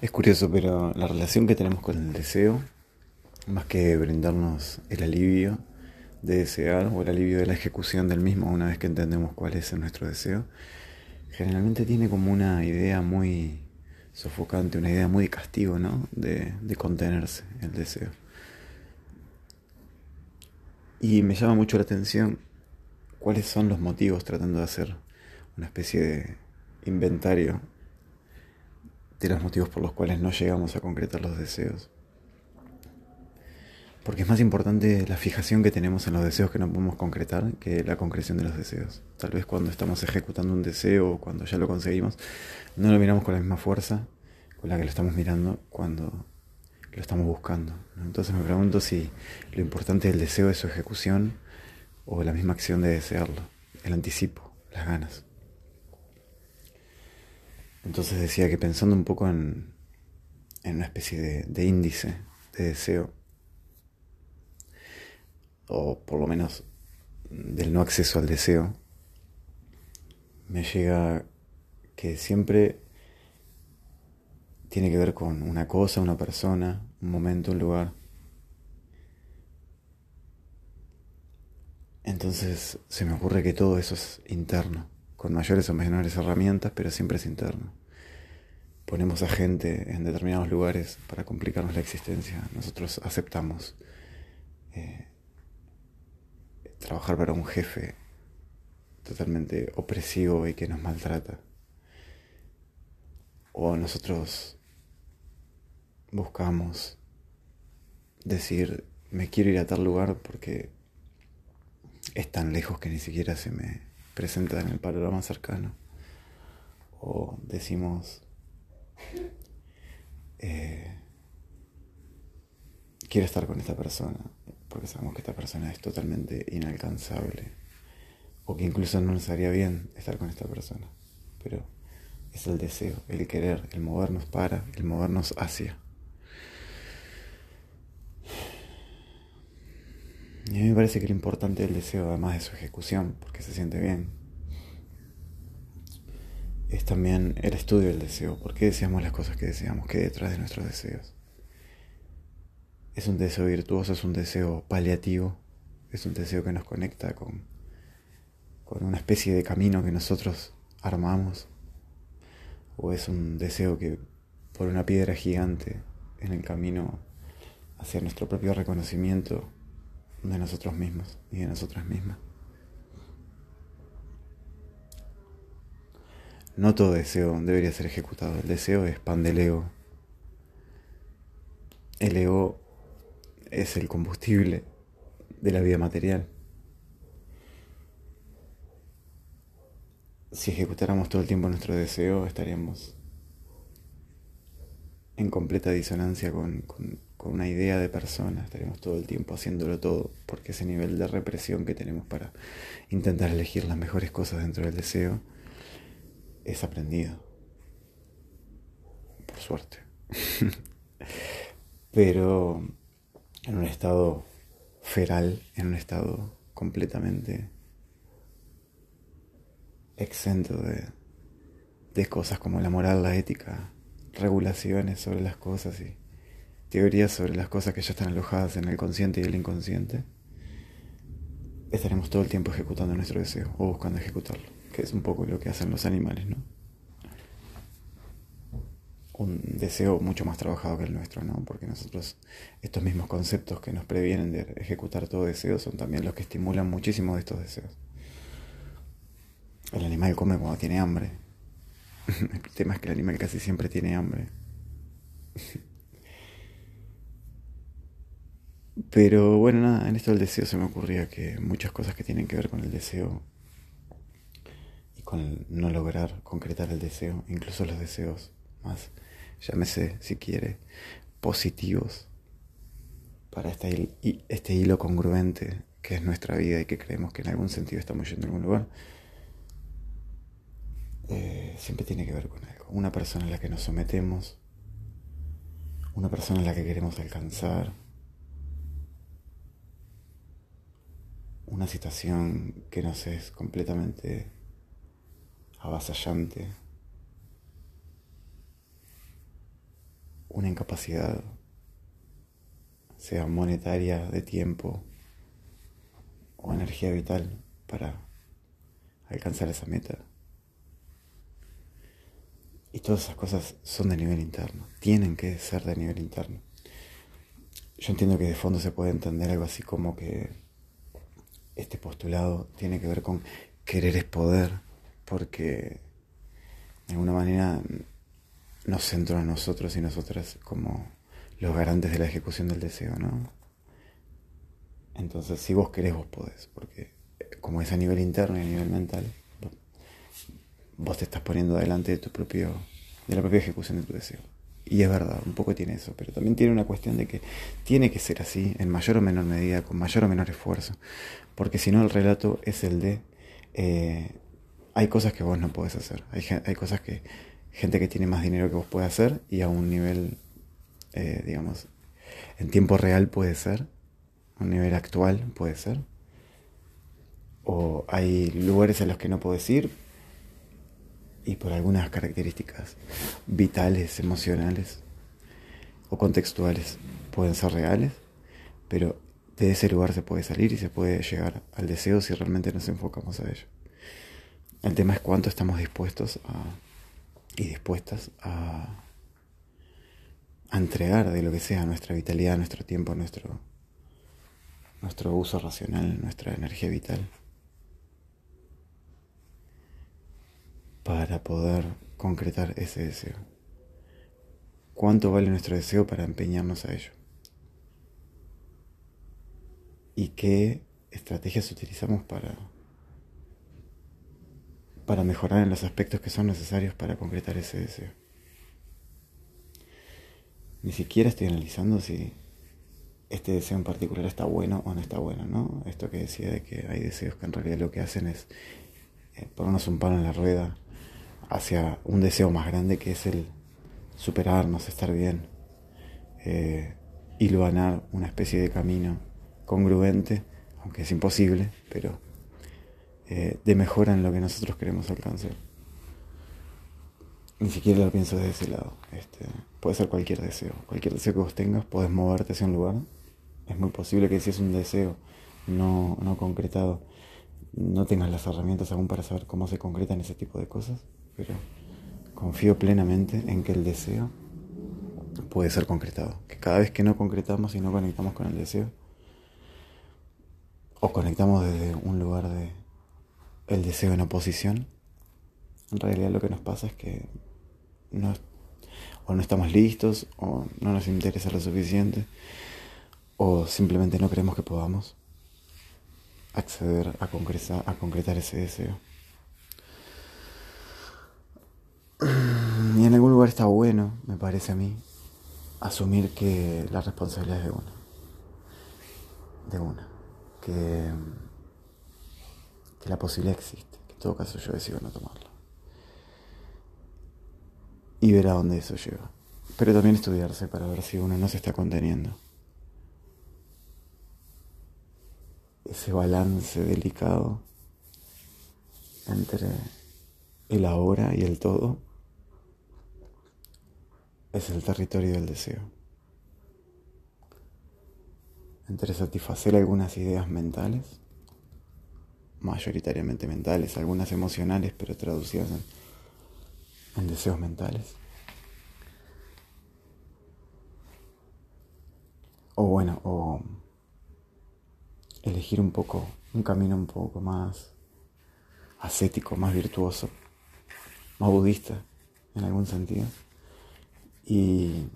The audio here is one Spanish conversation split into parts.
Es curioso, pero la relación que tenemos con el deseo, más que brindarnos el alivio de desear o el alivio de la ejecución del mismo una vez que entendemos cuál es nuestro deseo, generalmente tiene como una idea muy sofocante, una idea muy de castigo, ¿no? De, de contenerse el deseo. Y me llama mucho la atención cuáles son los motivos tratando de hacer una especie de inventario de los motivos por los cuales no llegamos a concretar los deseos. Porque es más importante la fijación que tenemos en los deseos que no podemos concretar que la concreción de los deseos. Tal vez cuando estamos ejecutando un deseo o cuando ya lo conseguimos, no lo miramos con la misma fuerza con la que lo estamos mirando cuando lo estamos buscando. Entonces me pregunto si lo importante del deseo es su ejecución o la misma acción de desearlo, el anticipo, las ganas. Entonces decía que pensando un poco en, en una especie de, de índice de deseo, o por lo menos del no acceso al deseo, me llega que siempre tiene que ver con una cosa, una persona, un momento, un lugar. Entonces se me ocurre que todo eso es interno, con mayores o menores herramientas, pero siempre es interno. Ponemos a gente en determinados lugares para complicarnos la existencia. Nosotros aceptamos eh, trabajar para un jefe totalmente opresivo y que nos maltrata. O nosotros buscamos decir, me quiero ir a tal lugar porque es tan lejos que ni siquiera se me presenta en el panorama cercano. O decimos, eh, quiero estar con esta persona, porque sabemos que esta persona es totalmente inalcanzable, o que incluso no nos haría bien estar con esta persona, pero es el deseo, el querer, el movernos para, el movernos hacia. Y a mí me parece que lo importante del deseo, además de su ejecución, porque se siente bien, es también el estudio del deseo. ¿Por qué deseamos las cosas que deseamos? ¿Qué detrás de nuestros deseos? Es un deseo virtuoso, es un deseo paliativo, es un deseo que nos conecta con, con una especie de camino que nosotros armamos, o es un deseo que por una piedra gigante en el camino hacia nuestro propio reconocimiento de nosotros mismos y de nosotras mismas. No todo deseo debería ser ejecutado. El deseo es pan del ego. El ego es el combustible de la vida material. Si ejecutáramos todo el tiempo nuestro deseo, estaríamos en completa disonancia con, con una idea de persona, estaremos todo el tiempo haciéndolo todo, porque ese nivel de represión que tenemos para intentar elegir las mejores cosas dentro del deseo es aprendido. Por suerte. Pero en un estado feral, en un estado completamente exento de, de cosas como la moral, la ética, regulaciones sobre las cosas y teorías sobre las cosas que ya están alojadas en el consciente y el inconsciente, estaremos todo el tiempo ejecutando nuestro deseo o buscando ejecutarlo, que es un poco lo que hacen los animales, ¿no? Un deseo mucho más trabajado que el nuestro, ¿no? Porque nosotros, estos mismos conceptos que nos previenen de ejecutar todo deseo son también los que estimulan muchísimo de estos deseos. El animal come cuando tiene hambre. El tema es que el animal casi siempre tiene hambre. Pero bueno, nada, en esto del deseo se me ocurría que muchas cosas que tienen que ver con el deseo y con no lograr concretar el deseo, incluso los deseos más, llámese si quiere, positivos para este, este hilo congruente que es nuestra vida y que creemos que en algún sentido estamos yendo a algún lugar, eh, siempre tiene que ver con algo. Una persona en la que nos sometemos, una persona en la que queremos alcanzar una situación que nos es completamente avasallante. una incapacidad, sea monetaria, de tiempo o energía vital para alcanzar esa meta. Y todas esas cosas son de nivel interno, tienen que ser de nivel interno. Yo entiendo que de fondo se puede entender algo así como que este postulado tiene que ver con querer es poder, porque de alguna manera nos centro a nosotros y nosotras como los garantes de la ejecución del deseo, ¿no? Entonces, si vos querés, vos podés, porque como es a nivel interno y a nivel mental, vos te estás poniendo delante de tu propio, de la propia ejecución de tu deseo. Y es verdad, un poco tiene eso, pero también tiene una cuestión de que tiene que ser así, en mayor o menor medida, con mayor o menor esfuerzo, porque si no el relato es el de, eh, hay cosas que vos no podés hacer, hay, hay, cosas que gente que tiene más dinero que vos puede hacer y a un nivel, eh, digamos, en tiempo real puede ser, a un nivel actual puede ser, o hay lugares a los que no podés ir y por algunas características vitales, emocionales o contextuales pueden ser reales, pero de ese lugar se puede salir y se puede llegar al deseo si realmente nos enfocamos a ello. El tema es cuánto estamos dispuestos y dispuestas a, a entregar de lo que sea nuestra vitalidad, nuestro tiempo, nuestro, nuestro uso racional, nuestra energía vital. Para poder concretar ese deseo. ¿Cuánto vale nuestro deseo para empeñarnos a ello? ¿Y qué estrategias utilizamos para, para mejorar en los aspectos que son necesarios para concretar ese deseo? Ni siquiera estoy analizando si este deseo en particular está bueno o no está bueno, ¿no? Esto que decía de que hay deseos que en realidad lo que hacen es eh, ponernos un palo en la rueda hacia un deseo más grande que es el superarnos, estar bien, eh, iluanar una especie de camino congruente, aunque es imposible, pero eh, de mejora en lo que nosotros queremos alcanzar. Ni siquiera lo pienso desde ese lado. Este, puede ser cualquier deseo. Cualquier deseo que vos tengas, podés moverte hacia un lugar. Es muy posible que si es un deseo no, no concretado, no tengas las herramientas aún para saber cómo se concretan ese tipo de cosas pero confío plenamente en que el deseo puede ser concretado. Que cada vez que no concretamos y no conectamos con el deseo, o conectamos desde un lugar de el deseo en oposición, en realidad lo que nos pasa es que no, o no estamos listos, o no nos interesa lo suficiente, o simplemente no creemos que podamos acceder a a concretar ese deseo. Y en algún lugar está bueno, me parece a mí, asumir que la responsabilidad es de una. De una. Que, que la posibilidad existe. Que en todo caso yo decido no tomarla. Y ver a dónde eso lleva. Pero también estudiarse para ver si uno no se está conteniendo. Ese balance delicado entre el ahora y el todo es el territorio del deseo. Entre satisfacer algunas ideas mentales, mayoritariamente mentales, algunas emocionales, pero traducidas en, deseos mentales. O bueno, o elegir un poco, un camino un poco más ascético, más virtuoso, más budista en algún sentido y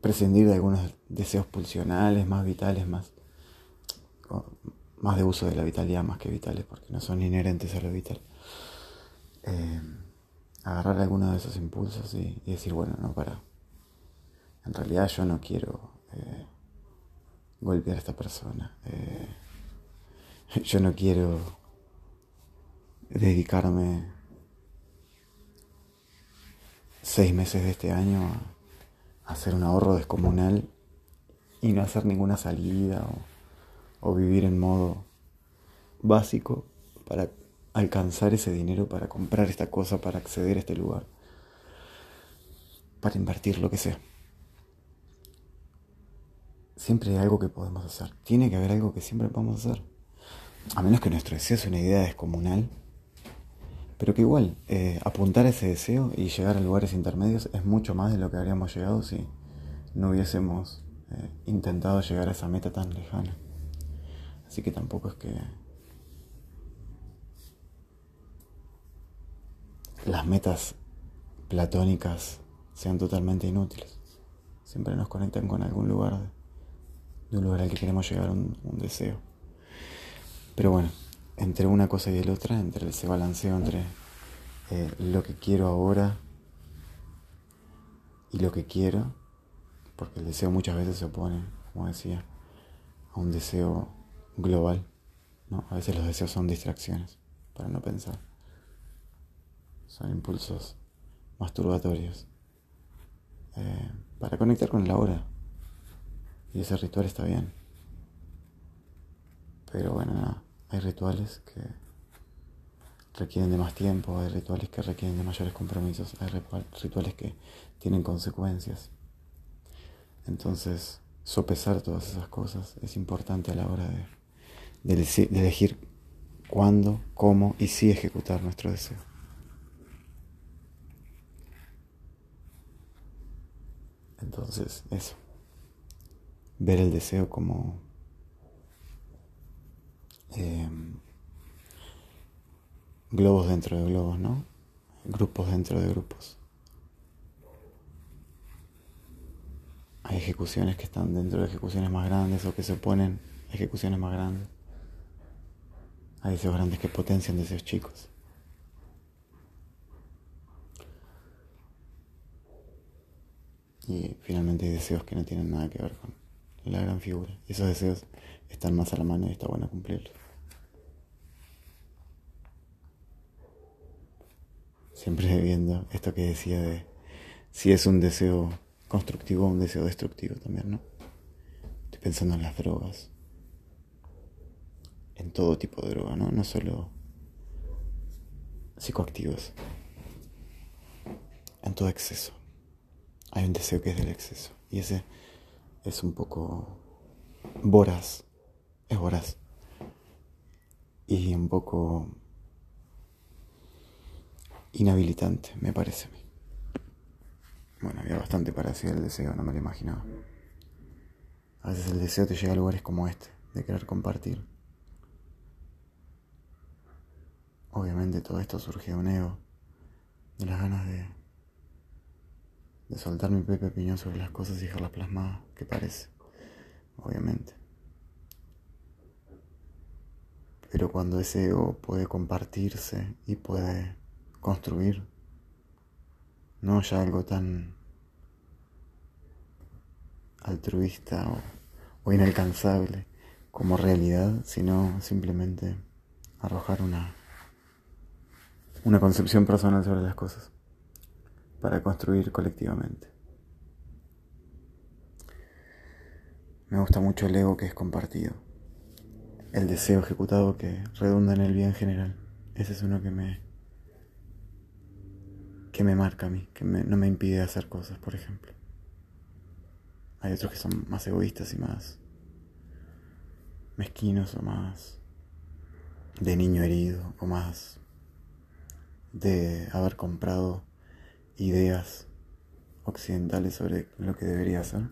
prescindir de algunos deseos pulsionales, más vitales, más, más de uso de la vitalidad más que vitales, porque no son inherentes a lo vital. Eh, agarrar alguno de esos impulsos y, decir, bueno, no, para. En realidad yo no quiero eh, golpear a esta persona. Eh, yo no quiero dedicarme seis meses de este año a hacer un ahorro descomunal y no hacer ninguna salida o, vivir en modo básico para alcanzar ese dinero para comprar esta cosa, para acceder a este lugar. para invertir lo que sea. Siempre hay algo que podemos hacer. Tiene que haber algo que siempre podemos hacer. A menos que nuestro deseo sea una idea descomunal. Pero que igual, eh, apuntar ese deseo y llegar a lugares intermedios es mucho más de lo que habríamos llegado si no hubiésemos eh, intentado llegar a esa meta tan lejana. Así que tampoco es que las metas platónicas sean totalmente inútiles. Siempre nos conectan con algún lugar, de, un lugar al que queremos llegar, un deseo. Pero bueno, entre una cosa y la otra, entre ese balanceo entre eh, lo que quiero ahora y lo que quiero, porque el deseo muchas veces se opone, como decía, a un deseo global. ¿no? A veces los deseos son distracciones para no pensar. Son impulsos masturbatorios. Eh, para conectar con la hora. Y ese ritual está bien. Pero bueno, nada. Hay rituales que requieren de más tiempo, hay rituales que requieren de mayores compromisos, hay rituales que tienen consecuencias. Entonces, sopesar todas esas cosas es importante a la hora de, de elegir cuándo, cómo y si ejecutar nuestro deseo. Entonces, eso. Ver el deseo como eh, globos dentro de globos, ¿no? Grupos dentro de grupos. Hay ejecuciones que están dentro de ejecuciones más grandes o que se oponen a ejecuciones más grandes. Hay deseos grandes que potencian deseos chicos. Y finalmente hay deseos que no tienen nada que ver con la gran figura. Esos deseos están más a la mano y está bueno cumplirlos. Siempre viendo esto que decía de si es un deseo constructivo o un deseo destructivo también, ¿no? Estoy pensando en las drogas. En todo tipo de droga, ¿no? No solo psicoactivos. En todo exceso. Hay un deseo que es del exceso. Y ese es un poco voraz. Es voraz. Y un poco inhabilitante, me parece a mí. Bueno, había bastante para decir el deseo, no me lo imaginaba. A veces el deseo te llega a lugares como este, de querer compartir. Obviamente todo esto surge de un ego, de las ganas de, de soltar mi propia opinión sobre las cosas y dejarlas plasmadas, que parece, obviamente. Pero cuando ese ego puede compartirse y puede construir. No ya algo tan altruista o, inalcanzable como realidad, sino simplemente arrojar una, una concepción personal sobre las cosas para construir colectivamente. Me gusta mucho el ego que es compartido, el deseo ejecutado que redunda en el bien general. Ese es uno que me, que me marca a mí, que no me impide hacer cosas, por ejemplo. Hay otros que son más egoístas y más mezquinos o más de niño herido o más de haber comprado ideas occidentales sobre lo que debería hacer,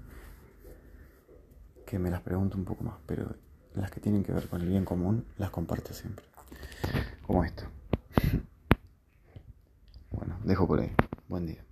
que me las pregunto un poco más, pero las que tienen que ver con el bien común las comparto siempre, como esto. Bueno, dejo por ahí.